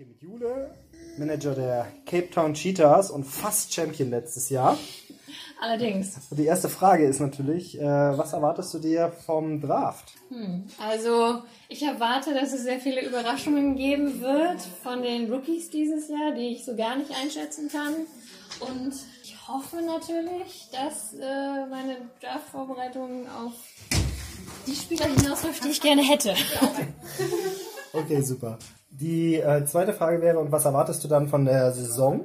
hier mit Jule, Manager der Cape Town Cheetahs und fast Champion letztes Jahr. Allerdings. Die erste Frage ist natürlich, äh, was erwartest du dir vom Draft? Hm. Also ich erwarte, dass es sehr viele Überraschungen geben wird von den Rookies dieses Jahr, die ich so gar nicht einschätzen kann. Und ich hoffe natürlich, dass äh, meine Draft-Vorbereitung auf die Spieler hinausläuft, die ich gerne hätte. Okay, super. Die äh, zweite Frage wäre, und was erwartest du dann von der Saison?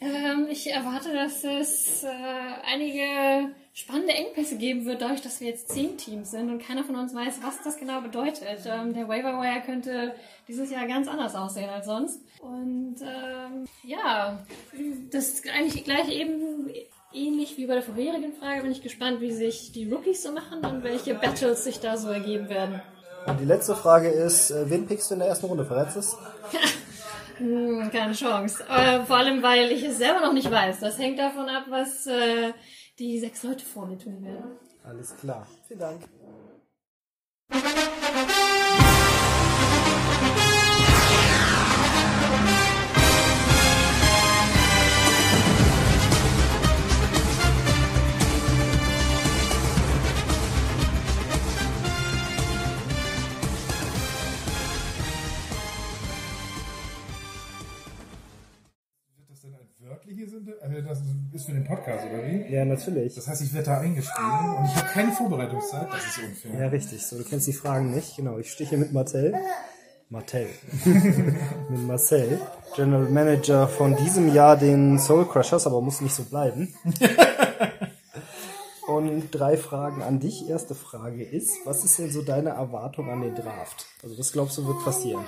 Ähm, ich erwarte, dass es äh, einige spannende Engpässe geben wird, dadurch, dass wir jetzt zehn Teams sind und keiner von uns weiß, was das genau bedeutet. Ähm, der Waiver Wire könnte dieses Jahr ganz anders aussehen als sonst. Und ähm, ja, das ist eigentlich gleich eben ähnlich wie bei der vorherigen Frage. Bin ich gespannt, wie sich die Rookies so machen und welche Battles sich da so ergeben werden. Und die letzte Frage ist, äh, wen pickst du in der ersten Runde? Verrätst es? Hm, keine Chance. Äh, vor allem, weil ich es selber noch nicht weiß. Das hängt davon ab, was äh, die sechs Leute vor mir tun werden. Alles klar. Vielen Dank. Ist für den Podcast, oder wie? Ja, natürlich. Das heißt, ich werde da eingeschrieben und ich habe keine Vorbereitungszeit. Das ist unfair. Ja, richtig. So, du kennst die Fragen nicht. Genau, ich stehe hier mit Martell. Martell. mit Marcel, General Manager von diesem Jahr den Soul Crushers, aber muss nicht so bleiben. Und drei Fragen an dich. Erste Frage ist, was ist denn so deine Erwartung an den Draft? Also was glaubst du wird passieren?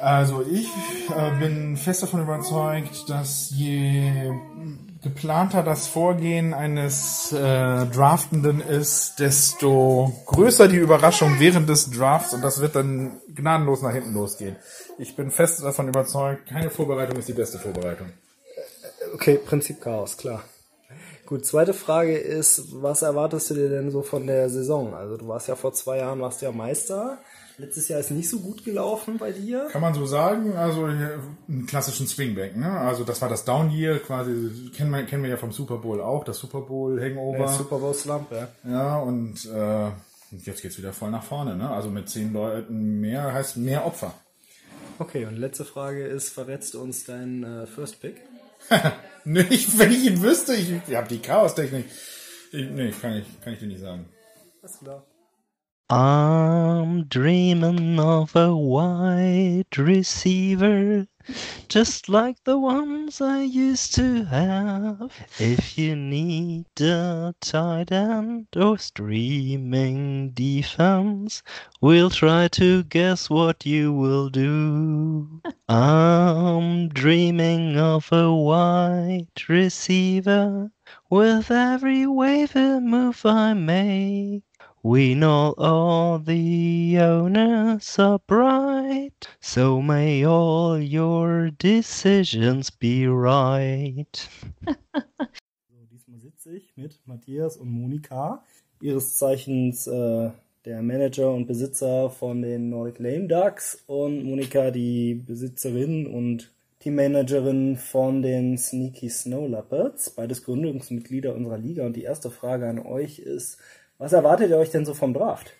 Also ich äh, bin fest davon überzeugt, dass je geplanter das Vorgehen eines äh, Draftenden ist, desto größer die Überraschung während des Drafts und das wird dann gnadenlos nach hinten losgehen. Ich bin fest davon überzeugt, keine Vorbereitung ist die beste Vorbereitung. Okay, Prinzip Chaos, klar. Gut, zweite Frage ist, was erwartest du dir denn so von der Saison? Also du warst ja vor zwei Jahren, warst ja Meister. Letztes Jahr ist nicht so gut gelaufen bei dir. Kann man so sagen, also einen klassischen Swingback, ne? Also das war das Down Year, quasi kennen wir, kennen wir ja vom Super Bowl auch, das Super Bowl Hangover. Der Super Bowl Slump, ja. Ja, und äh, jetzt geht's wieder voll nach vorne, ne? Also mit zehn Leuten mehr heißt mehr Opfer. Okay, und letzte Frage ist, verrätst du uns deinen äh, First Pick? nee, ich, wenn ich ihn wüsste, ich, ich habe die Chaos-Technik. Ich, nee, kann ich, kann ich dir nicht sagen. Alles klar. I'm dreaming of a wide receiver, just like the ones I used to have. If you need a tight end or streaming defense, we'll try to guess what you will do. I'm dreaming of a wide receiver with every waiver move I make. We know all the owners are bright, so may all your decisions be right. So, diesmal sitze ich mit Matthias und Monika, ihres Zeichens äh, der Manager und Besitzer von den Nordic Lame Ducks und Monika die Besitzerin und Teammanagerin von den Sneaky Snow Leopards, beides Gründungsmitglieder unserer Liga. Und die erste Frage an euch ist, was erwartet ihr euch denn so vom Draft?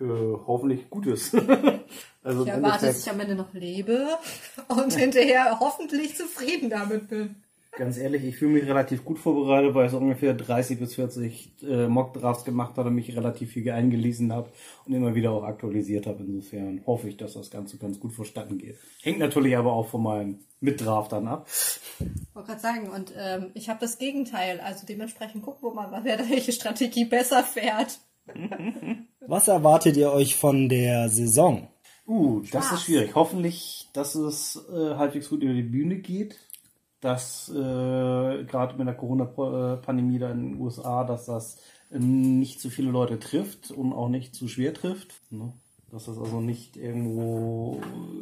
Äh, hoffentlich Gutes. also Ich erwarte, dass ich am Ende noch lebe und hinterher hoffentlich zufrieden damit bin. Ganz ehrlich, ich fühle mich relativ gut vorbereitet, weil ich so ungefähr 30 bis 40 äh, Mock-Drafts gemacht habe und mich relativ viel eingelesen habe und immer wieder auch aktualisiert habe. Insofern hoffe ich, dass das Ganze ganz gut verstanden geht. Hängt natürlich aber auch von meinen Mitdraftern ab. Ich wollte gerade sagen, und ähm, ich habe das Gegenteil. Also dementsprechend gucken wir mal, wer da welche Strategie besser fährt. Was erwartet ihr euch von der Saison? Uh, das Spaß. ist schwierig. Hoffentlich, dass es äh, halbwegs gut über die Bühne geht. Dass äh, gerade mit der Corona-Pandemie da in den USA, dass das nicht zu viele Leute trifft und auch nicht zu schwer trifft. Ne? Dass das also nicht irgendwo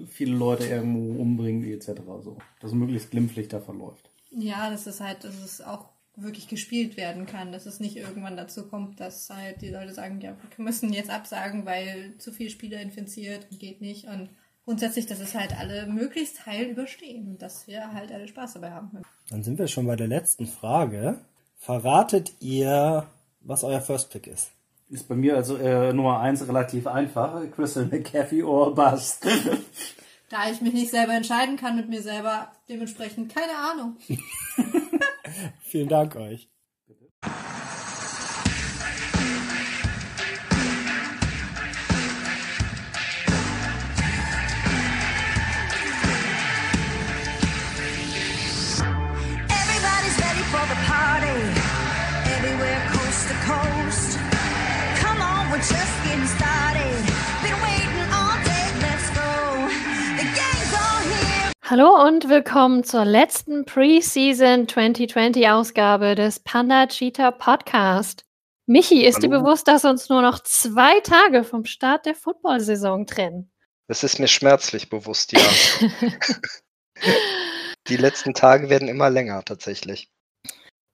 viele Leute irgendwo umbringt, etc. So. Dass es möglichst glimpflich da verläuft. Ja, das ist halt, dass es auch wirklich gespielt werden kann, dass es nicht irgendwann dazu kommt, dass halt die Leute sagen, ja, wir müssen jetzt absagen, weil zu viele Spieler infiziert und geht nicht und grundsätzlich, dass es halt alle möglichst heil überstehen und dass wir halt alle Spaß dabei haben können. Dann sind wir schon bei der letzten Frage. Verratet ihr, was euer First Pick ist? Ist bei mir also äh, Nummer eins relativ einfach. Crystal McCaffrey or Bust. Da ich mich nicht selber entscheiden kann mit mir selber, dementsprechend keine Ahnung. Vielen Dank euch. Hallo und willkommen zur letzten Preseason 2020 Ausgabe des Panda Cheetah Podcast. Michi, ist dir Hallo. bewusst, dass uns nur noch zwei Tage vom Start der Football-Saison trennen? Das ist mir schmerzlich bewusst, ja. Die letzten Tage werden immer länger tatsächlich.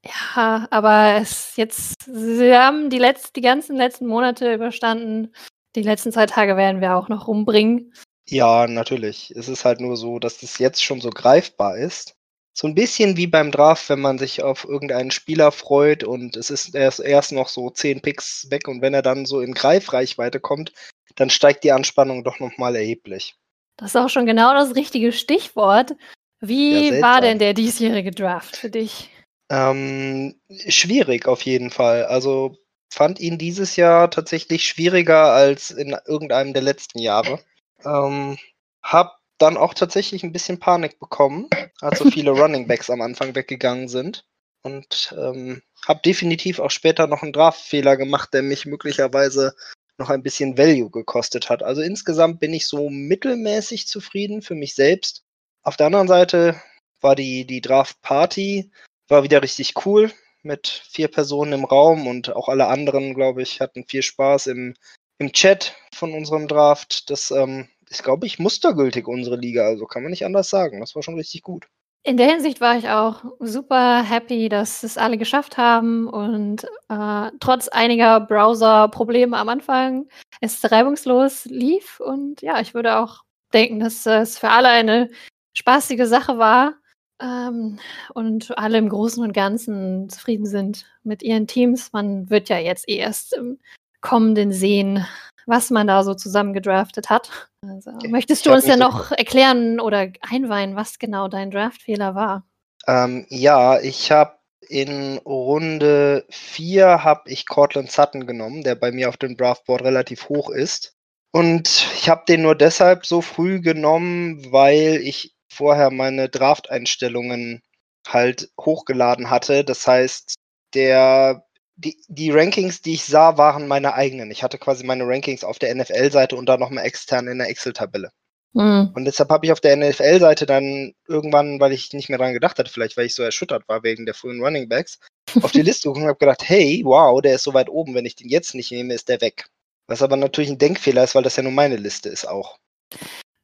Ja, aber es jetzt, sie haben die, letz, die ganzen letzten Monate überstanden. Die letzten zwei Tage werden wir auch noch rumbringen. Ja, natürlich. Es ist halt nur so, dass das jetzt schon so greifbar ist. So ein bisschen wie beim Draft, wenn man sich auf irgendeinen Spieler freut und es ist erst, erst noch so zehn Picks weg und wenn er dann so in Greifreichweite kommt, dann steigt die Anspannung doch nochmal erheblich. Das ist auch schon genau das richtige Stichwort. Wie Ja, war denn der diesjährige Draft für dich? Ähm, schwierig auf jeden Fall. Also fand ihn dieses Jahr tatsächlich schwieriger als in irgendeinem der letzten Jahre. Ähm, hab dann auch tatsächlich ein bisschen Panik bekommen, als so viele Running Backs am Anfang weggegangen sind. Und ähm, habe definitiv auch später noch einen Draftfehler gemacht, der mich möglicherweise noch ein bisschen Value gekostet hat. Also insgesamt bin ich so mittelmäßig zufrieden für mich selbst. Auf der anderen Seite war die, die Draft-Party war wieder richtig cool mit vier Personen im Raum und auch alle anderen, glaube ich, hatten viel Spaß im, im Chat von unserem Draft. Das ähm, ist, glaube ich, mustergültig unsere Liga, also kann man nicht anders sagen. Das war schon richtig gut. In der Hinsicht war ich auch super happy, dass es alle geschafft haben und äh, trotz einiger Browser-Probleme am Anfang es reibungslos lief. Und ja, ich würde auch denken, dass es für alle eine spaßige Sache war ähm, und alle im Großen und Ganzen zufrieden sind mit ihren Teams. Man wird ja jetzt eh erst im kommenden sehen, was man da so zusammengedraftet hat. Also, möchtest du uns ja mich so- noch erklären oder einweihen, was genau dein Draftfehler war? Ähm, ja, ich habe in Runde 4 habe ich Cortland Sutton genommen, der bei mir auf dem Draftboard relativ hoch ist. Und ich habe den nur deshalb so früh genommen, weil ich vorher meine Draft-Einstellungen halt hochgeladen hatte. Das heißt, der, die, die Rankings, die ich sah, waren meine eigenen. Ich hatte quasi meine Rankings auf der NFL-Seite und dann nochmal extern in der Excel-Tabelle. Hm. Und deshalb habe ich auf der NFL-Seite dann irgendwann, weil ich nicht mehr dran gedacht hatte, vielleicht weil ich so erschüttert war wegen der frühen Running Backs, auf die Liste geguckt und habe gedacht, hey, wow, der ist so weit oben, wenn ich den jetzt nicht nehme, ist der weg. Was aber natürlich ein Denkfehler ist, weil das ja nur meine Liste ist auch.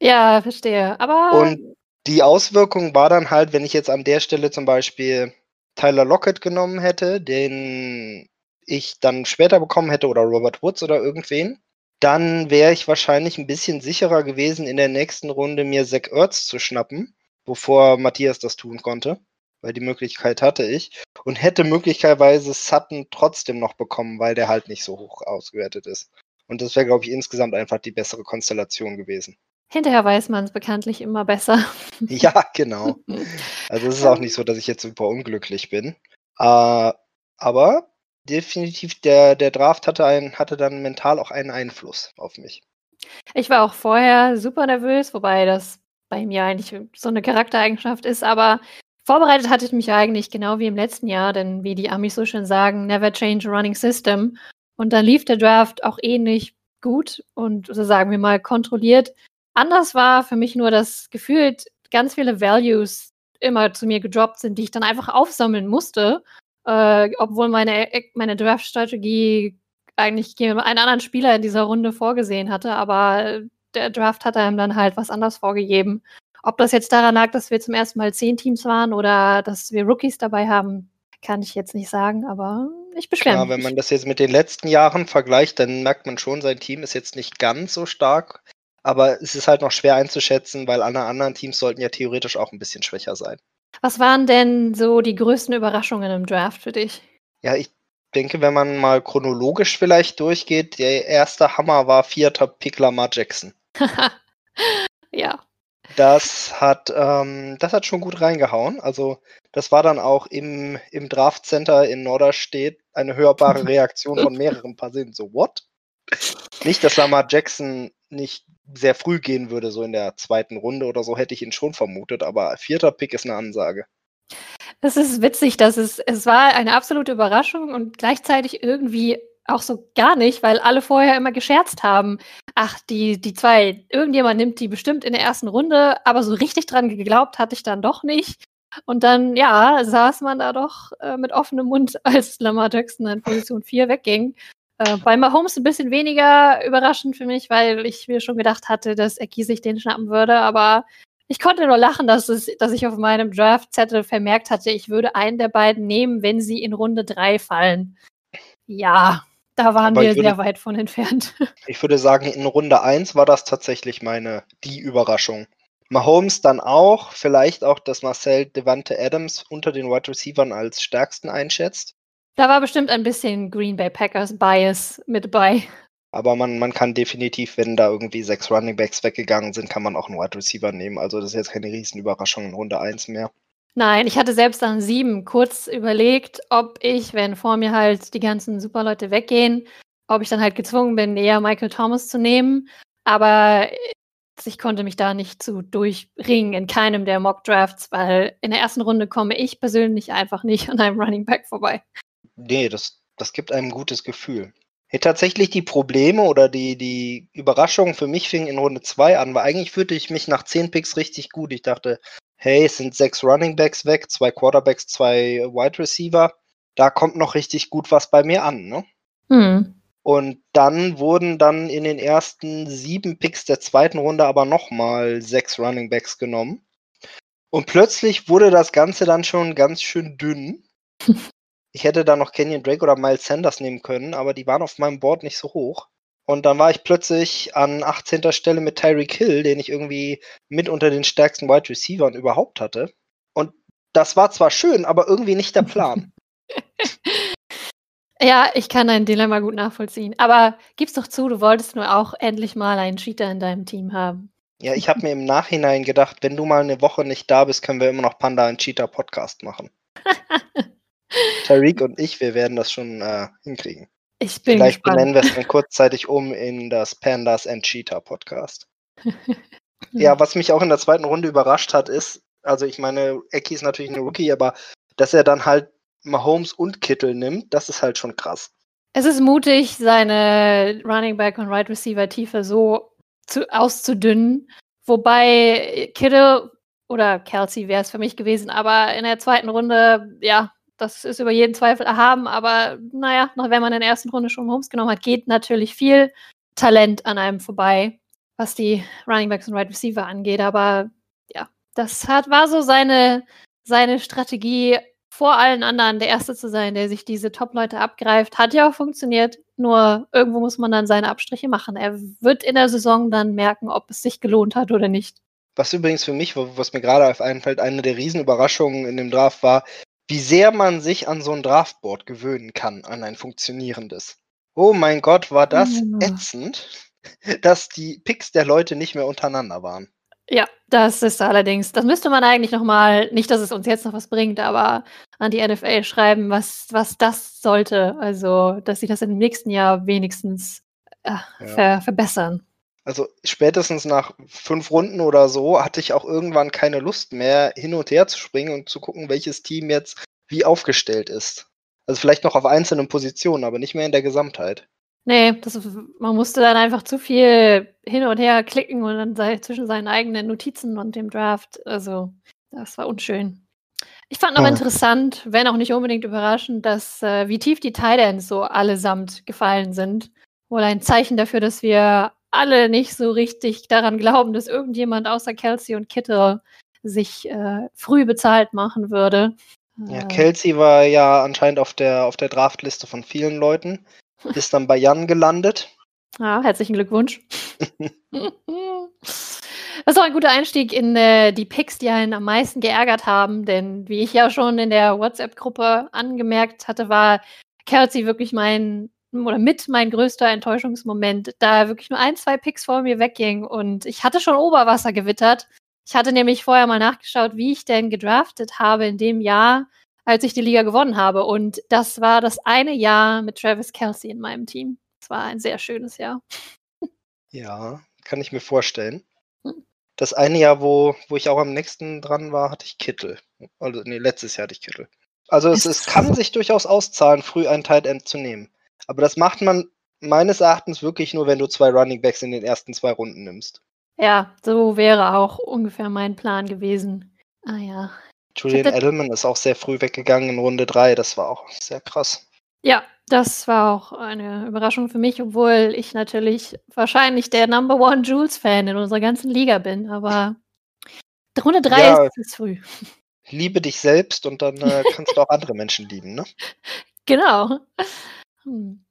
Ja, verstehe. Aber Und die Auswirkung war dann halt, wenn ich jetzt an der Stelle zum Beispiel Tyler Lockett genommen hätte, den ich dann später bekommen hätte, oder Robert Woods oder irgendwen, dann wäre ich wahrscheinlich ein bisschen sicherer gewesen, in der nächsten Runde mir Zach Ertz zu schnappen, bevor Matthias das tun konnte, weil die Möglichkeit hatte ich, und hätte möglicherweise Sutton trotzdem noch bekommen, weil der halt nicht so hoch ausgewertet ist. Und das wäre, glaube ich, insgesamt einfach die bessere Konstellation gewesen. Hinterher weiß man es bekanntlich immer besser. Ja, genau. Also es ist auch nicht so, dass ich jetzt super unglücklich bin. Äh, aber definitiv, der, der Draft hatte, ein, hatte dann mental auch einen Einfluss auf mich. Ich war auch vorher super nervös, wobei das bei mir eigentlich so eine Charaktereigenschaft ist, aber vorbereitet hatte ich mich eigentlich genau wie im letzten Jahr, denn wie die Amis so schön sagen, never change a running system. Und dann lief der Draft auch ähnlich gut und so sagen wir mal kontrolliert. Anders war für mich nur, dass gefühlt ganz viele Values immer zu mir gedroppt sind, die ich dann einfach aufsammeln musste, äh, obwohl meine, meine Draft-Strategie eigentlich einen anderen Spieler in dieser Runde vorgesehen hatte, aber der Draft hat einem dann halt was anderes vorgegeben. Ob das jetzt daran lag, dass wir zum ersten Mal zehn Teams waren oder dass wir Rookies dabei haben, kann ich jetzt nicht sagen, aber ich beschwere Ja, mich. wenn man das jetzt mit den letzten Jahren vergleicht, dann merkt man schon, sein Team ist jetzt nicht ganz so stark. Aber es ist halt noch schwer einzuschätzen, weil alle anderen Teams sollten ja theoretisch auch ein bisschen schwächer sein. Was waren denn so die größten Überraschungen im Draft für dich? Ja, ich denke, wenn man mal chronologisch vielleicht durchgeht, der erste Hammer war vierter Pick Lamar Jackson. ja. Das hat, ähm, das hat schon gut reingehauen. Also das war dann auch im, im Draft Center in Norderstedt eine hörbare Reaktion von mehreren Patienten. So, what? Nicht, dass Lamar Jackson nicht sehr früh gehen würde, so in der zweiten Runde oder so, hätte ich ihn schon vermutet, aber vierter Pick ist eine Ansage. Es ist witzig, dass es, es war eine absolute Überraschung und gleichzeitig irgendwie auch so gar nicht, weil alle vorher immer gescherzt haben. Ach, die, die zwei, irgendjemand nimmt die bestimmt in der ersten Runde, aber so richtig dran geglaubt hatte ich dann doch nicht. Und dann, ja, saß man da doch äh, mit offenem Mund, als Lamar Jackson in Position 4 wegging. Äh, bei Mahomes ein bisschen weniger überraschend für mich, weil ich mir schon gedacht hatte, dass Eki sich den schnappen würde, aber ich konnte nur lachen, dass, es, dass ich auf meinem Draft-Zettel vermerkt hatte, ich würde einen der beiden nehmen, wenn sie in Runde 3 fallen. Ja, da waren Aber wir würde- sehr weit von entfernt. Ich würde sagen, in Runde 1 war das tatsächlich meine, die Überraschung. Mahomes dann auch, vielleicht auch, dass Marcel Devante Adams unter den Wide Receivern als stärksten einschätzt. Da war bestimmt ein bisschen Green Bay Packers Bias mit bei. Aber man, man kann definitiv, wenn da irgendwie sechs Running Backs weggegangen sind, kann man auch einen Wide Receiver nehmen. Also das ist jetzt keine Riesenüberraschung in Runde 1 mehr. Nein, ich hatte selbst an sieben kurz überlegt, ob ich, wenn vor mir halt die ganzen Superleute weggehen, ob ich dann halt gezwungen bin, eher Michael Thomas zu nehmen. Aber ich konnte mich da nicht zu durchringen in keinem der Mock Drafts, weil in der ersten Runde komme ich persönlich einfach nicht an einem Running Back vorbei. Nee, das, das gibt einem ein gutes Gefühl. Hey, tatsächlich die Probleme oder die, die Überraschungen für mich fingen in Runde 2 an, weil eigentlich fühlte ich mich nach 10 Picks richtig gut. Ich dachte, hey, es sind sechs Running Backs weg, zwei Quarterbacks, zwei Wide Receiver. Da kommt noch richtig gut was bei mir an, ne? Hm. Und dann wurden dann in den ersten sieben Picks der zweiten Runde aber nochmal sechs Running Backs genommen. Und plötzlich wurde das Ganze dann schon ganz schön dünn. Ich hätte da noch Kenyon Drake oder Miles Sanders nehmen können, aber die waren auf meinem Board nicht so hoch. Und dann war ich plötzlich an 18. Stelle mit Tyreek Hill, den ich irgendwie mit unter den stärksten Wide Receivern überhaupt hatte. Und das war zwar schön, aber irgendwie nicht der Plan. Ja, ich kann dein Dilemma gut nachvollziehen. Aber gib's doch zu, du wolltest nur auch endlich mal einen Cheater in deinem Team haben. Ja, ich habe mir im Nachhinein gedacht, wenn du mal eine Woche nicht da bist, können wir immer noch Panda and Cheetah Podcast machen. Tariq und ich, wir werden das schon äh, hinkriegen. Ich bin Vielleicht gespannt. benennen wir es dann kurzzeitig um in das Pandas and Cheetah Podcast. Ja, was mich auch in der zweiten Runde überrascht hat, ist, also ich meine, Eki ist natürlich ein Rookie, aber dass er dann halt Mahomes und Kittel nimmt, das ist halt schon krass. Es ist mutig, seine Running Back und Right Receiver Tiefe so zu, auszudünnen. Wobei Kittle oder Kelsey wäre es für mich gewesen, aber in der zweiten Runde, ja, das ist über jeden Zweifel erhaben. Aber naja, noch wenn man in der ersten Runde schon Holmes genommen hat, geht natürlich viel Talent an einem vorbei, was die Running Backs und Right Receiver angeht. Aber ja, das hat, war so seine, seine Strategie, vor allen anderen der Erste zu sein, der sich diese Top-Leute abgreift. Hat ja auch funktioniert, nur irgendwo muss man dann seine Abstriche machen. Er wird in der Saison dann merken, ob es sich gelohnt hat oder nicht. Was übrigens für mich, was mir gerade auf einfällt, eine der Riesenüberraschungen in dem Draft war, wie sehr man sich an so ein Draftboard gewöhnen kann, an ein funktionierendes. Oh mein Gott, war das Ja. ätzend, dass die Picks der Leute nicht mehr untereinander waren. Ja, das ist allerdings, das müsste man eigentlich nochmal, nicht, dass es uns jetzt noch was bringt, aber an die NFL schreiben, was, was das sollte. Also, dass sie das im nächsten Jahr wenigstens äh, ver verbessern. Also spätestens nach fünf Runden oder so hatte ich auch irgendwann keine Lust mehr, hin und her zu springen und zu gucken, welches Team jetzt wie aufgestellt ist. Also vielleicht noch auf einzelnen Positionen, aber nicht mehr in der Gesamtheit. Nee, das, man musste dann einfach zu viel hin und her klicken und dann sei, zwischen seinen eigenen Notizen und dem Draft. Also, das war unschön. Ich fand aber Ah. interessant, wenn auch nicht unbedingt überraschend, dass äh, wie tief die Titans so allesamt gefallen sind. Wohl ein Zeichen dafür, dass wir alle nicht so richtig daran glauben, dass irgendjemand außer Kelsey und Kittle sich äh, früh bezahlt machen würde. Ja, Äh, Kelsey war ja anscheinend auf der, auf der Draftliste von vielen Leuten. Ist dann bei Jan gelandet. ja, herzlichen Glückwunsch. Das ist auch ein guter Einstieg in äh, die Picks, die einen am meisten geärgert haben, denn wie ich ja schon in der WhatsApp-Gruppe angemerkt hatte, war Kelsey wirklich mein oder mit mein größter Enttäuschungsmoment, da wirklich nur ein, zwei Picks vor mir wegging und ich hatte schon Oberwasser gewittert. Ich hatte nämlich vorher mal nachgeschaut, wie ich denn gedraftet habe in dem Jahr, als ich die Liga gewonnen habe und das war das eine Jahr mit Travis Kelsey in meinem Team. Es war ein sehr schönes Jahr. Ja, kann ich mir vorstellen. Hm. Das eine Jahr, wo, wo ich auch am nächsten dran war, hatte ich Kittel. Also, nee, letztes Jahr hatte ich Kittel. Also es, es kann sich durchaus auszahlen, früh einen Tight End zu nehmen. Aber das macht man meines Erachtens wirklich nur, wenn du zwei Running Backs in den ersten zwei Runden nimmst. Ja, so wäre auch ungefähr mein Plan gewesen. Ah ja. Julian Edelman ist auch sehr früh weggegangen in Runde 3. Das war auch sehr krass. Ja, das war auch eine Überraschung für mich, obwohl ich natürlich wahrscheinlich der Number One Jules-Fan in unserer ganzen Liga bin, aber Runde 3 Ja. ist zu früh. Liebe dich selbst und dann äh, kannst du auch andere Menschen lieben, ne? Genau. Hm.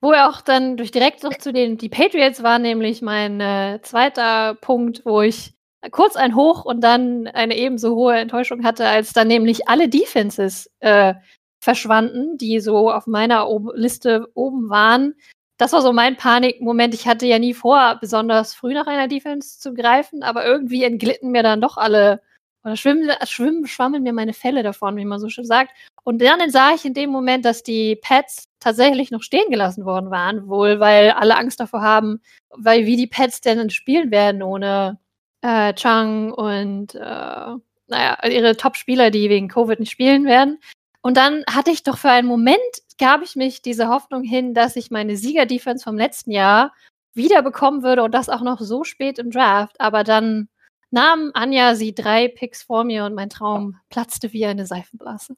Wo er auch dann durch direkt noch zu den, die Patriots war nämlich mein äh, zweiter Punkt, wo ich kurz ein Hoch und dann eine ebenso hohe Enttäuschung hatte, als dann nämlich alle Defenses äh, verschwanden, die so auf meiner Ob Liste oben waren. Das war so mein Panikmoment. Ich hatte ja nie vor, besonders früh nach einer Defense zu greifen, aber irgendwie entglitten mir dann doch alle oder schwimmen, schwimmen, schwammen mir meine Fälle davon, wie man so schön sagt. Und dann sah ich in dem Moment, dass die Pets tatsächlich noch stehen gelassen worden waren, wohl weil alle Angst davor haben, weil wie die Pets denn spielen werden ohne äh, Chang und äh, naja, ihre Top-Spieler, die wegen Covid nicht spielen werden. Und dann hatte ich doch für einen Moment, gab ich mich diese Hoffnung hin, dass ich meine Sieger-Defense vom letzten Jahr wieder bekommen würde und das auch noch so spät im Draft. Aber dann nahm Anja sie drei Picks vor mir und mein Traum platzte wie eine Seifenblase.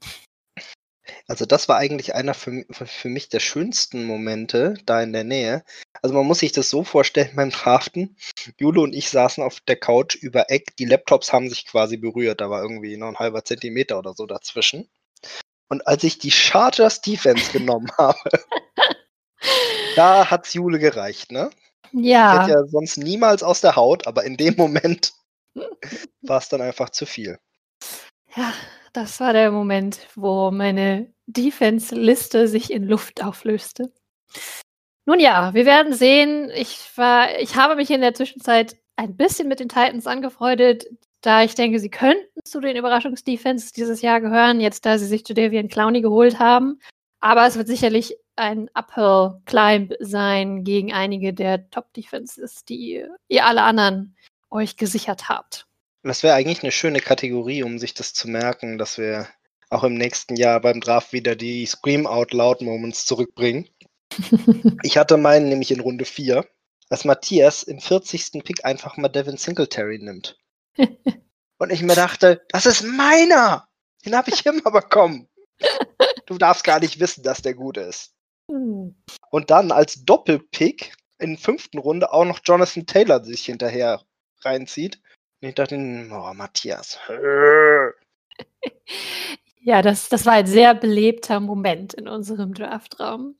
Also das war eigentlich einer für, für, mich der schönsten Momente da in der Nähe. Also man muss sich das so vorstellen beim Draften. Jule und ich saßen auf der Couch über Eck. Die Laptops haben sich quasi berührt. Da war irgendwie noch ein halber Zentimeter oder so dazwischen. Und als ich die Chargers Defense genommen habe, da hat's Jule gereicht, ne? Ich Ja, hätte ja sonst niemals aus der Haut, aber in dem Moment war es dann einfach zu viel. ja, das war der Moment, wo meine Defense-Liste sich in Luft auflöste. Nun ja, wir werden sehen. Ich war, ich habe mich in der Zwischenzeit ein bisschen mit den Titans angefreundet, da ich denke, sie könnten zu den Überraschungsdefenses dieses Jahr gehören, jetzt da sie sich Jadavian Clowney geholt haben. Aber es wird sicherlich ein Uphill Climb sein gegen einige der Top Defenses, die ihr alle anderen euch gesichert habt. Das wäre eigentlich eine schöne Kategorie, um sich das zu merken, dass wir auch im nächsten Jahr beim Draft wieder die Scream Out Loud Moments zurückbringen. Ich hatte meinen nämlich in Runde 4, dass Matthias im 40. Pick einfach mal Devin Singletary nimmt. Und ich mir dachte, das ist meiner! Den habe ich immer bekommen. Du darfst gar nicht wissen, dass der gut ist. Hm. Und dann als Doppelpick in der fünften Runde auch noch Jonathan Taylor sich hinterher reinzieht. Ich dachte, oh, Matthias. Ja, das, das war ein sehr belebter Moment in unserem Draftraum.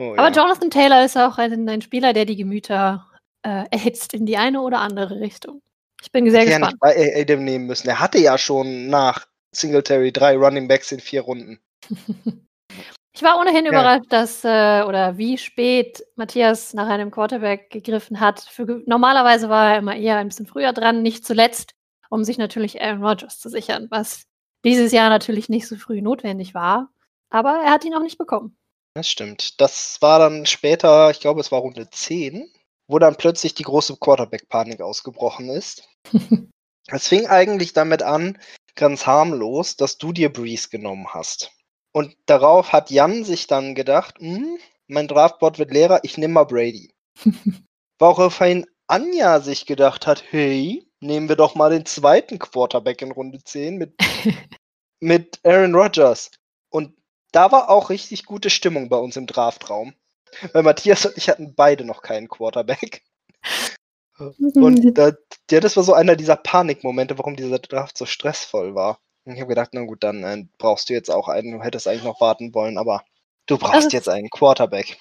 Oh, Aber ja. Jonathan Taylor ist auch ein, ein Spieler, der die Gemüter äh, erhitzt in die eine oder andere Richtung. Ich bin sehr ja gespannt. nicht bei Adam nehmen müssen. Er hatte ja schon nach Singletary drei Running Backs in vier Runden. Ich war ohnehin Ja. überrascht, dass äh, oder wie spät Matthias nach einem Quarterback gegriffen hat. Für, normalerweise war er immer eher ein bisschen früher dran, nicht zuletzt, um sich natürlich Aaron Rodgers zu sichern, was dieses Jahr natürlich nicht so früh notwendig war. Aber er hat ihn auch nicht bekommen. Das stimmt. Das war dann später, ich glaube, es war Runde 10, wo dann plötzlich die große Quarterback-Panik ausgebrochen ist. Es fing eigentlich damit an, ganz harmlos, dass du dir Breeze genommen hast. Und darauf hat Jan sich dann gedacht, hm, mein Draftboard wird leerer, ich nehme mal Brady. Woraufhin Anja sich gedacht hat, hey, nehmen wir doch mal den zweiten Quarterback in Runde 10 mit, mit Aaron Rodgers. Und da war auch richtig gute Stimmung bei uns im Draftraum. Weil Matthias und ich hatten beide noch keinen Quarterback. Und da, ja, das war so einer dieser Panikmomente, warum dieser Draft so stressvoll war. Ich habe gedacht, na gut, dann äh, brauchst du jetzt auch einen. Du hättest eigentlich noch warten wollen, aber du brauchst ist- jetzt einen Quarterback.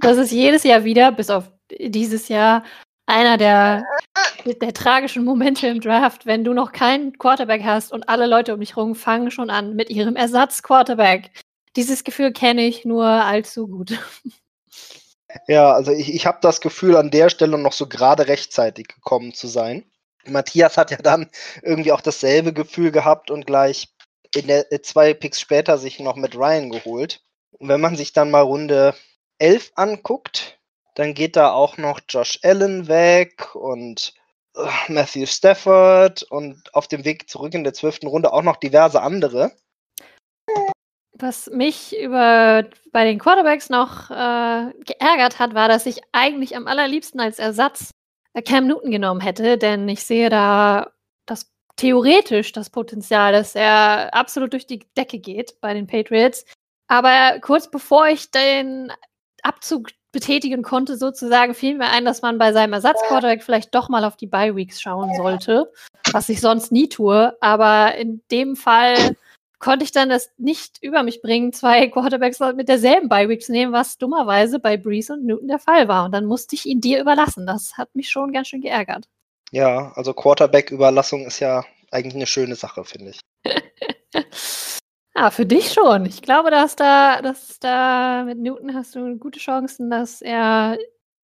das ist jedes Jahr wieder, bis auf dieses Jahr, einer der, der tragischen Momente im Draft, wenn du noch keinen Quarterback hast und alle Leute um dich rum fangen schon an mit ihrem Ersatz-Quarterback. Dieses Gefühl kenne ich nur allzu gut. Ja, also ich, ich habe das Gefühl, an der Stelle noch so gerade rechtzeitig gekommen zu sein. Matthias hat ja dann irgendwie auch dasselbe Gefühl gehabt und gleich in der äh, zwei Picks später sich noch mit Ryan geholt. Und wenn man sich dann mal Runde 11 anguckt, dann geht da auch noch Josh Allen weg und Matthew Stafford und auf dem Weg zurück in der zwölften Runde auch noch diverse andere. Was mich über bei den Quarterbacks noch äh, geärgert hat, war, dass ich eigentlich am allerliebsten als Ersatz Cam Newton genommen hätte, denn ich sehe da das theoretisch das Potenzial, dass er absolut durch die Decke geht bei den Patriots. Aber kurz bevor ich den Abzug betätigen konnte, sozusagen, fiel mir ein, dass man bei seinem Ersatzquarterback vielleicht doch mal auf die Bye Weeks schauen sollte, was ich sonst nie tue. Aber in dem Fall konnte ich dann das nicht über mich bringen, zwei Quarterbacks mit derselben Bye Weeks nehmen, was dummerweise bei Breeze und Newton der Fall war. Und dann musste ich ihn dir überlassen. Das hat mich schon ganz schön geärgert. Ja, also Quarterback-Überlassung ist ja eigentlich eine schöne Sache, finde ich. Ah, für dich schon. Ich glaube, dass da, dass da mit Newton hast du gute Chancen, dass er,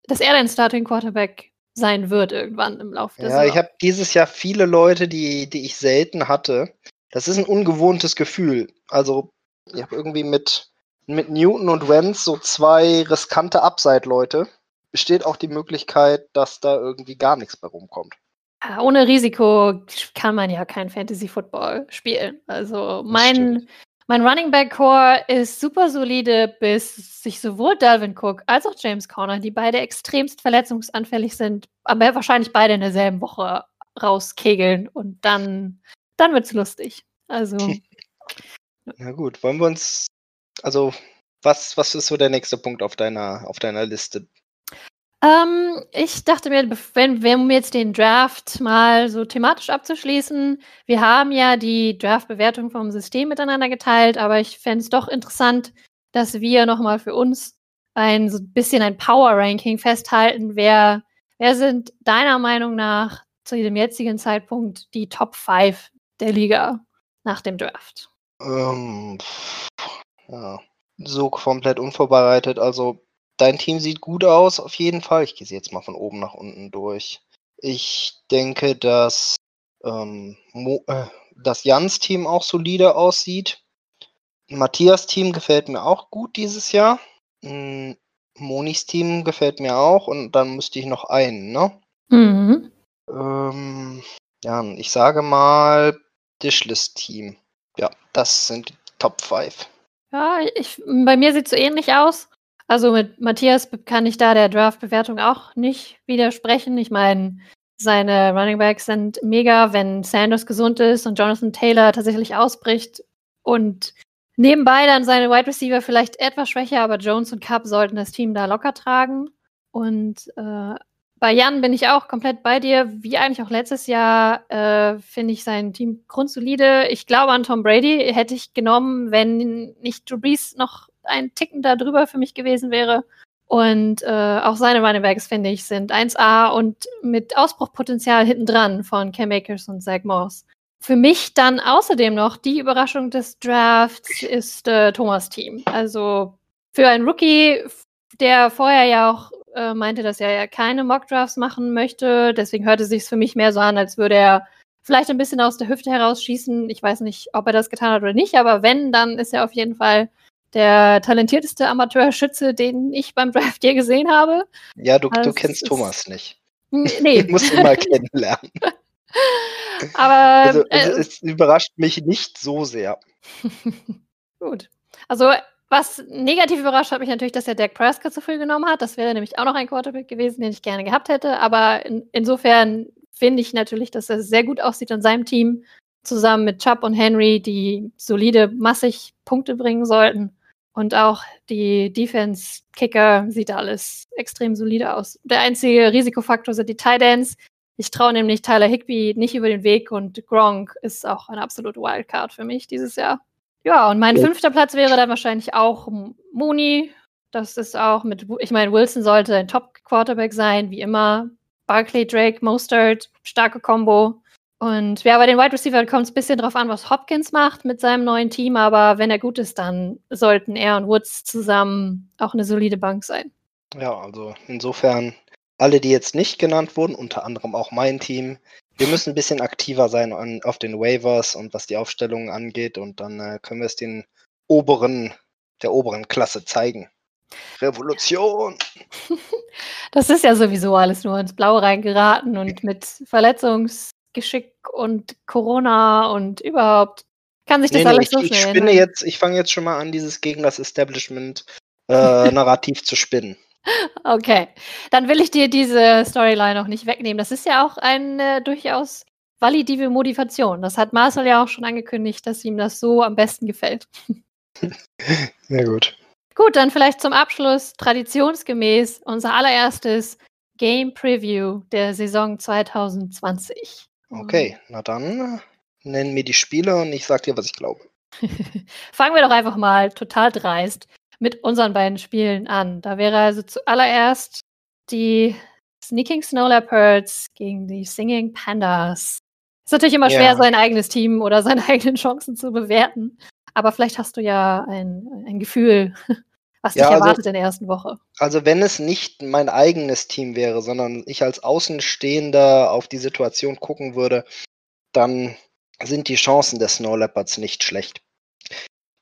dass er dein Starting Quarterback sein wird irgendwann im Laufe der Ja, ich Saison. habe dieses Jahr viele Leute, die, die ich selten hatte. Das ist ein ungewohntes Gefühl. Also, ich habe irgendwie mit, mit Newton und Wenz so zwei riskante Upside-Leute. Besteht auch die Möglichkeit, dass da irgendwie gar nichts bei rumkommt. Ah, Ohne Risiko kann man ja kein Fantasy Football spielen. Also mein, mein Running Back Core ist super solide, bis sich sowohl Dalvin Cook als auch James Conner, die beide extremst verletzungsanfällig sind, aber wahrscheinlich beide in derselben Woche rauskegeln und dann, dann wird's lustig. Also Na gut, wollen wir uns. Also, was, was ist so der nächste Punkt auf deiner, auf deiner Liste? Ähm, ich dachte mir, wenn, wenn um jetzt den Draft mal so thematisch abzuschließen, wir haben ja die Draft-Bewertung vom System miteinander geteilt, aber ich fände es doch interessant, dass wir nochmal für uns ein so ein bisschen ein Power-Ranking festhalten. Wer, wer sind deiner Meinung nach zu dem jetzigen Zeitpunkt die Top 5 der Liga nach dem Draft? Ähm, ja, so komplett unvorbereitet. Also, dein Team sieht gut aus, auf jeden Fall. Ich gehe sie jetzt mal von oben nach unten durch. Ich denke, dass, ähm, Mo äh, dass Jans Team auch solide aussieht. Matthias Team gefällt mir auch gut dieses Jahr. Mm, Monis Team gefällt mir auch und dann müsste ich noch einen, ne? Mhm. Ähm, ja, ich sage mal Dishless Team. Ja, das sind die Top 5. Ja, ich, bei mir sieht es so ähnlich aus. Also mit Matthias kann ich da der Draft-Bewertung auch nicht widersprechen. Ich meine, seine Running Backs sind mega, wenn Sanders gesund ist und Jonathan Taylor tatsächlich ausbricht. Und nebenbei dann seine Wide Receiver vielleicht etwas schwächer, aber Jones und Cup sollten das Team da locker tragen. Und äh, bei Jan bin ich auch komplett bei dir. Wie eigentlich auch letztes Jahr äh, finde ich sein Team grundsolide. Ich glaube an Tom Brady hätte ich genommen, wenn nicht Drew Brees noch ein Ticken da drüber für mich gewesen wäre. Und äh, auch seine Running Backs, finde ich, sind 1A und mit Ausbruchpotenzial hinten dran von Cam Akers und Zach Moss. Für mich dann außerdem noch die Überraschung des Drafts ist äh, Thomas Team. Also für einen Rookie, der vorher ja auch äh, meinte, dass er ja keine Mock-Drafts machen möchte. Deswegen hörte sich für mich mehr so an, als würde er vielleicht ein bisschen aus der Hüfte herausschießen. Ich weiß nicht, ob er das getan hat oder nicht, aber wenn, dann ist er auf jeden Fall der talentierteste Amateurschütze, den ich beim Draft je gesehen habe. Ja, du, Also du es kennst Thomas nicht. Nee, Du musst ihn mal kennenlernen. aber Also, äh, also es überrascht mich nicht so sehr. Gut. Also, was negativ überrascht hat mich natürlich, dass er Dak Prescott so früh genommen hat. Das wäre nämlich auch noch ein Quarterback gewesen, den ich gerne gehabt hätte. Aber in, insofern finde ich natürlich, dass er sehr gut aussieht an seinem Team, zusammen mit Chubb und Henry, die solide, massig Punkte bringen sollten. Und auch die Defense-Kicker sieht alles extrem solide aus. Der einzige Risikofaktor sind die Ends. Ich traue nämlich Tyler Higby nicht über den Weg und Gronk ist auch eine absolute Wildcard für mich dieses Jahr. Ja, und mein Ja. fünfter Platz wäre dann wahrscheinlich auch Mooney. Das ist auch mit, ich meine, Wilson sollte ein Top-Quarterback sein, wie immer. Barkley, Drake, Mostert, starke Combo. Und ja, bei den Wide Receiver kommt es ein bisschen drauf an, was Hopkins macht mit seinem neuen Team, aber wenn er gut ist, dann sollten er und Woods zusammen auch eine solide Bank sein. Ja, also insofern, alle, die jetzt nicht genannt wurden, unter anderem auch mein Team, wir müssen ein bisschen aktiver sein an, auf den Waivers und was die Aufstellungen angeht und dann äh, können wir es den oberen, der oberen Klasse zeigen. Revolution! Das ist ja sowieso alles nur ins Blaue reingeraten und mit Verletzungsgeschick und Corona und überhaupt kann sich das Nee, nee, alles ich, so ich schnell spinne ändern. jetzt, ich fange jetzt schon mal an, dieses gegen das Establishment äh, Narrativ zu spinnen. Okay, dann will ich dir diese Storyline auch nicht wegnehmen. Das ist ja auch eine durchaus valide Motivation. Das hat Marcel ja auch schon angekündigt, dass ihm das so am besten gefällt. Ja, gut. Gut, dann vielleicht zum Abschluss traditionsgemäß unser allererstes Game Preview der Saison 2020. Okay, na dann äh, nennen mir die Spiele und ich sag dir, was ich glaube. Fangen wir doch einfach mal total dreist mit unseren beiden Spielen an. Da wäre also zuallererst die Sneaking Snow Leopards gegen die Singing Pandas. Ist natürlich immer schwer, Ja. sein eigenes Team oder seine eigenen Chancen zu bewerten. Aber vielleicht hast du ja ein, ein Gefühl, was dich Ja, also- erwartet in der ersten Woche. Also wenn es nicht mein eigenes Team wäre, sondern ich als Außenstehender auf die Situation gucken würde, dann sind die Chancen der Snow Leopards nicht schlecht.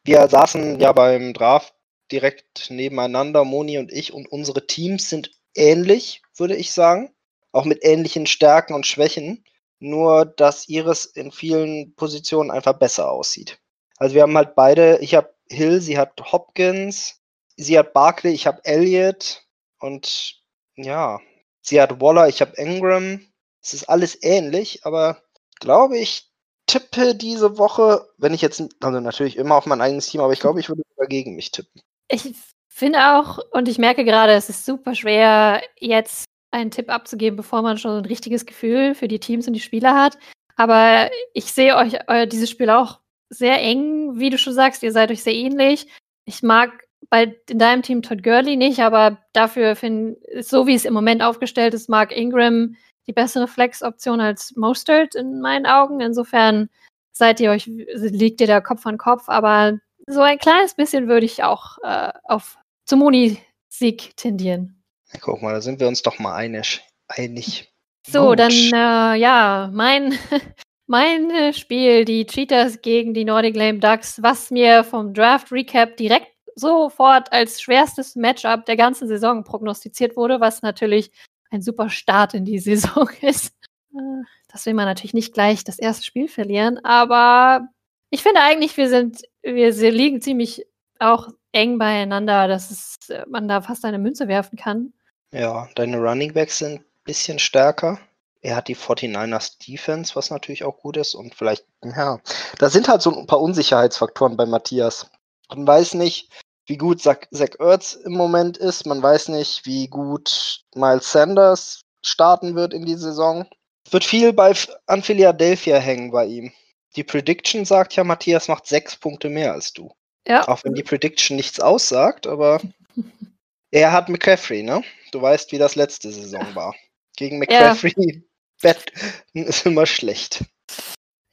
Wir saßen ja beim Draft direkt nebeneinander, Moni und ich, und unsere Teams sind ähnlich, würde ich sagen. Auch mit ähnlichen Stärken und Schwächen. Nur, dass ihres in vielen Positionen einfach besser aussieht. Also wir haben halt beide, ich habe Hill, sie hat Hopkins, sie hat Barkley, ich habe Elliott und ja, sie hat Waller, ich habe Ingram. Es ist alles ähnlich, aber glaube ich tippe diese Woche, wenn ich jetzt, also natürlich immer auf mein eigenes Team, aber ich glaube, ich würde sogar gegen mich tippen. Ich finde auch, und ich merke gerade, es ist super schwer, jetzt einen Tipp abzugeben, bevor man schon ein richtiges Gefühl für die Teams und die Spieler hat. Aber ich sehe euch euer, dieses Spiel auch sehr eng, wie du schon sagst, ihr seid euch sehr ähnlich. Ich mag bei in deinem Team Todd Gurley nicht, aber dafür finde so wie es im Moment aufgestellt ist, mag Ingram die bessere Flex-Option als Mostert in meinen Augen. Insofern seid ihr euch, liegt ihr da Kopf an Kopf, aber so ein kleines bisschen würde ich auch äh, auf zum Moni-Sieg tendieren. Guck mal, da sind wir uns doch mal einig. einig. So, Gut. dann äh, ja, mein, mein äh, Spiel, die Cheetahs gegen die Nordic Lame Ducks, was mir vom Draft Recap direkt sofort als schwerstes Matchup der ganzen Saison prognostiziert wurde, was natürlich ein super Start in die Saison ist. Äh, Das will man natürlich nicht gleich das erste Spiel verlieren, aber ich finde eigentlich, wir sind, wir liegen ziemlich auch eng beieinander, dass es, äh, man da fast eine Münze werfen kann. Ja, deine Running Backs sind ein bisschen stärker. Er hat die 49ers Defense, was natürlich auch gut ist. Und vielleicht, ja, da sind halt so ein paar Unsicherheitsfaktoren bei Matthias. Man weiß nicht, wie gut Zach, Zach Ertz im Moment ist. Man weiß nicht, wie gut Miles Sanders starten wird in die Saison. Wird viel bei, an Philadelphia hängen bei ihm. Die Prediction sagt ja, Matthias macht sechs Punkte mehr als du. Ja. Auch wenn die Prediction nichts aussagt, aber er hat McCaffrey, ne? Du weißt, wie das letzte Saison war. Gegen McCaffrey Bett ist immer schlecht.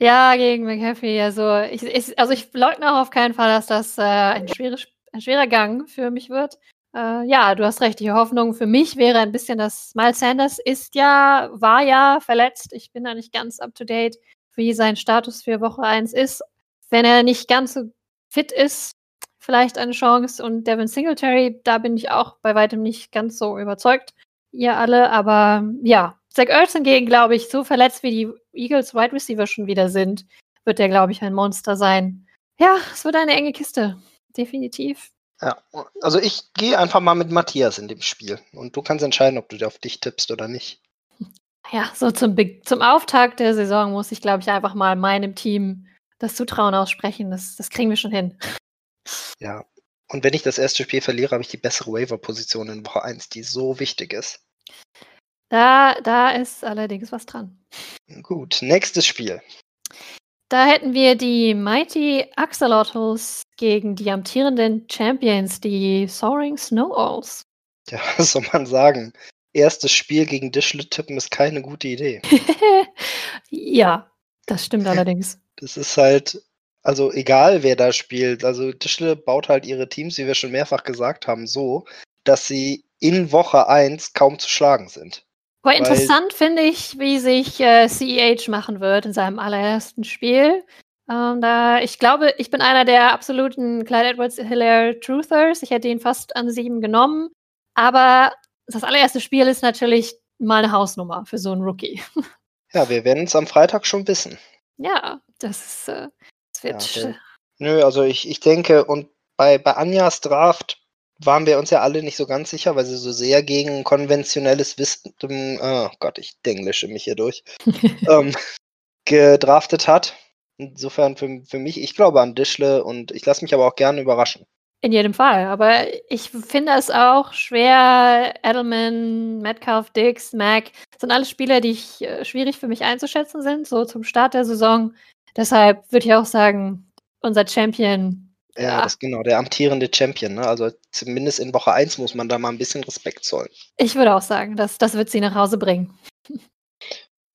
Ja, gegen McAfee. Also ich, ich, also ich leugne auch auf keinen Fall, dass das äh, ein, schweres, ein schwerer Gang für mich wird. Äh, ja, du hast recht. Die Hoffnung für mich wäre ein bisschen, dass Miles Sanders ist ja, war ja verletzt. Ich bin da nicht ganz up to date, wie sein Status für Woche 1 ist. Wenn er nicht ganz so fit ist, vielleicht eine Chance. Und Devin Singletary, da bin ich auch bei weitem nicht ganz so überzeugt. Ihr alle, aber ja, Zach Ertz hingegen, glaube ich, so verletzt wie die Eagles Wide Receiver schon wieder sind, wird der, glaube ich, ein Monster sein. Ja, es wird eine enge Kiste. Definitiv. Ja, also ich gehe einfach mal mit Matthias in dem Spiel. Und du kannst entscheiden, ob du auf dich tippst oder nicht. Ja, so zum, Be zum Auftakt der Saison muss ich, glaube ich, einfach mal meinem Team das Zutrauen aussprechen. Das, das kriegen wir schon hin. Ja. Und wenn ich das erste Spiel verliere, habe ich die bessere Waiver-Position in Woche 1, die so wichtig ist. Da, da ist allerdings was dran. Gut, nächstes Spiel. Da hätten wir die Mighty Axolotls gegen die amtierenden Champions, die Soaring Snow Owls. Ja, was soll man sagen? Erstes Spiel gegen Dischle tippen ist keine gute Idee. ja, das stimmt allerdings. Das ist halt, also egal wer da spielt, also Dischle baut halt ihre Teams, wie wir schon mehrfach gesagt haben, so, dass sie in Woche 1 kaum zu schlagen sind. Aber interessant finde ich, wie sich äh, CEH machen wird in seinem allerersten Spiel. Ähm, da, ich glaube, ich bin einer der absoluten Clyde Edwards Hilaire Truthers. Ich hätte ihn fast an sieben genommen. Aber das allererste Spiel ist natürlich mal eine Hausnummer für so einen Rookie. Ja, wir werden es am Freitag schon wissen. ja, das. Äh, das wird. Ja, der- Nö, also ich, ich denke, und bei, bei Anjas Draft waren wir uns ja alle nicht so ganz sicher, weil sie so sehr gegen konventionelles Wissen, oh Gott, ich denglische mich hier durch, ähm, gedraftet hat. Insofern für, für mich, ich glaube an Dischle und ich lasse mich aber auch gerne überraschen. In jedem Fall. Aber ich finde es auch schwer. Edelman, Metcalf, Dix, Mac sind alles Spieler, die ich, äh, schwierig für mich einzuschätzen sind, so zum Start der Saison. Deshalb würde ich auch sagen, unser Champion. Ja, Ja. das ist genau, der amtierende Champion. Ne? Also zumindest in Woche 1 muss man da mal ein bisschen Respekt zollen. Ich würde auch sagen, das, das wird sie nach Hause bringen.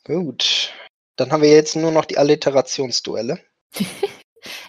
Gut. Dann haben wir jetzt nur noch die Alliterationsduelle.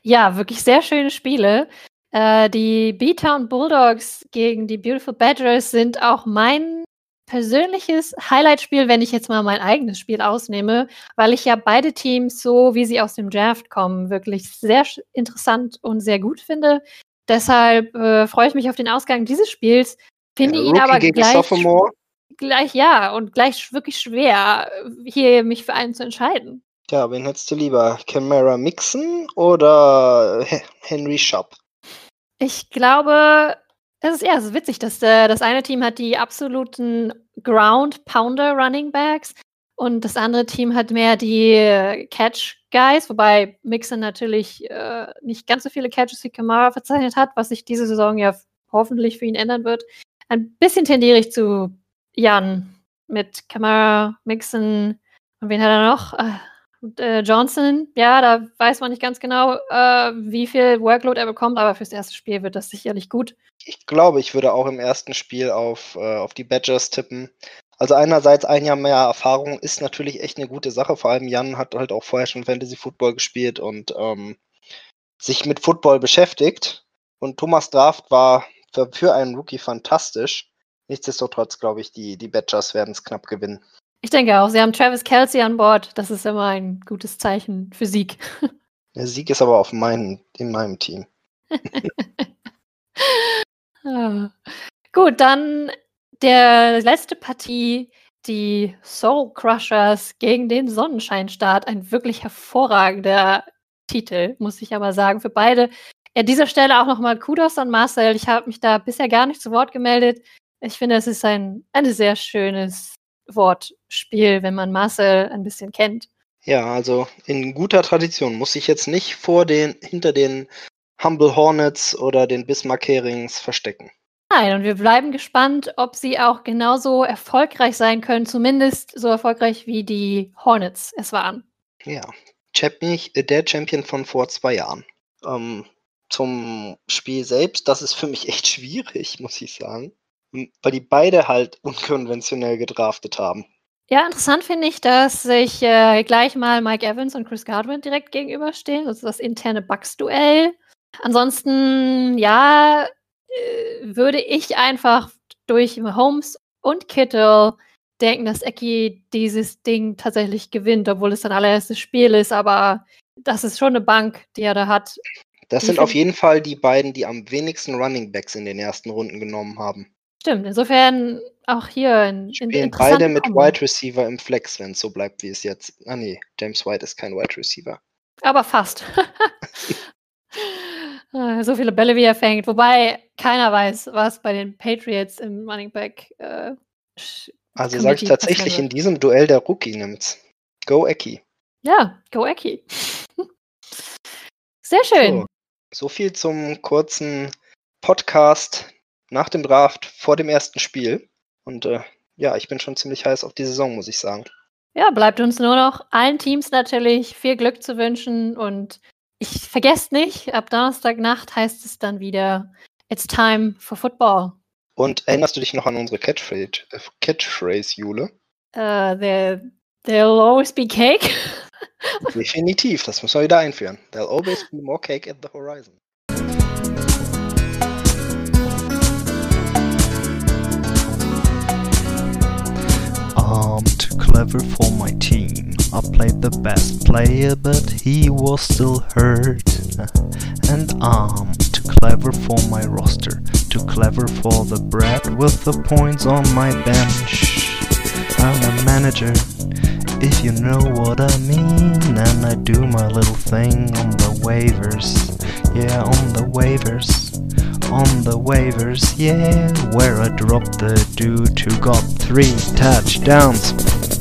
Ja, wirklich sehr schöne Spiele. Äh, die B-Town Bulldogs gegen die Beautiful Badgers sind auch mein persönliches Highlight-Spiel, wenn ich jetzt mal mein eigenes Spiel ausnehme, weil ich ja beide Teams, so wie sie aus dem Draft kommen, wirklich sehr interessant und sehr gut finde. Deshalb äh, freue ich mich auf den Ausgang dieses Spiels. Finde Ja, ihn aber gleich, Sophomore. gleich, ja, und gleich wirklich schwer, äh, hier mich für einen zu entscheiden. Ja, wen hättest du lieber? Camara Mixon oder He- Henry Schapp? Ich glaube, es ist ja, es ist witzig, dass äh, das eine Team hat die absoluten Ground Pounder Running Backs und das andere Team hat mehr die äh, Catch Guys, wobei Mixon natürlich äh, nicht ganz so viele Catches wie Kamara verzeichnet hat, was sich diese Saison ja hoffentlich für ihn ändern wird. Ein bisschen tendiere ich zu Jan mit Kamara, Mixon und wen hat er noch? Äh, Johnson, ja, da weiß man nicht ganz genau, äh, wie viel Workload er bekommt, aber fürs erste Spiel wird das sicherlich gut. Ich glaube, ich würde auch im ersten Spiel auf, äh, auf die Badgers tippen. Also einerseits ein Jahr mehr Erfahrung ist natürlich echt eine gute Sache. Vor allem Jan hat halt auch vorher schon Fantasy Football gespielt und ähm, sich mit Football beschäftigt. Und Thomas Draft war für, für einen Rookie fantastisch. Nichtsdestotrotz glaube ich, die, die Badgers werden es knapp gewinnen. Ich denke auch, sie haben Travis Kelsey an Bord. Das ist immer ein gutes Zeichen für Sieg. Der Sieg ist aber auf meinen, in meinem Team. Ah. Gut, dann der letzte Partie, die Soul Crushers gegen den Sonnenscheinstaat. Ein wirklich hervorragender Titel, muss ich aber sagen, für beide. An dieser Stelle auch nochmal Kudos an Marcel. Ich habe mich da bisher gar nicht zu Wort gemeldet. Ich finde, es ist ein, ein sehr schönes Wortspiel, wenn man Marcel ein bisschen kennt. Ja, also in guter Tradition muss ich jetzt nicht vor den, hinter den Humble Hornets oder den Bismarck Herings verstecken. Nein, und wir bleiben gespannt, ob sie auch genauso erfolgreich sein können, zumindest so erfolgreich wie die Hornets es waren. Ja, Champion, äh, der Champion von vor zwei Jahren. Ähm, zum Spiel selbst, das ist für mich echt schwierig, muss ich sagen. Weil die beide halt unkonventionell gedraftet haben. Ja, interessant finde ich, dass sich äh, gleich mal Mike Evans und Chris Godwin direkt gegenüberstehen. Das ist das interne Bucks-Duell. Ansonsten, ja, äh, würde ich einfach durch Holmes und Kittle denken, dass Eki dieses Ding tatsächlich gewinnt, obwohl es sein allererstes Spiel ist. Aber das ist schon eine Bank, die er da hat. Das sind auf jeden Fall die beiden, die am wenigsten Running Backs in den ersten Runden genommen haben. Stimmt, insofern auch hier ein, ein Spielen beide mit Kombo. Wide Receiver im Flex, wenn es so bleibt, wie es jetzt. Ah nee, James White ist kein Wide Receiver. Aber fast. Ah, so viele Bälle, wie er fängt. Wobei keiner weiß, was bei den Patriots im Running Back. Äh, Also sage ich tatsächlich in diesem Duell der Rookie nimmt's. Go Eki. ja, go Eki. Sehr schön. So, so viel zum kurzen Podcast nach dem Draft vor dem ersten Spiel. Und äh, ja, ich bin schon ziemlich heiß auf die Saison, muss ich sagen. Ja, bleibt uns nur noch allen Teams natürlich viel Glück zu wünschen und ich vergesst nicht, ab Donnerstagnacht heißt es dann wieder It's time for football. Und erinnerst du dich noch an unsere Catchphrase, äh, Catchphrase Jule? Uh, there, there'll always be cake. Definitiv, das müssen wir wieder einführen. There'll always be more cake at the horizon. Clever for my team. I played the best player, but he was still hurt. And I'm too clever for my roster, too clever for the bread with the points on my bench. I'm a manager, if you know what I mean, and I do my little thing on the waivers. Yeah, on the waivers on the waivers, yeah, where I dropped the dude who got three touchdowns.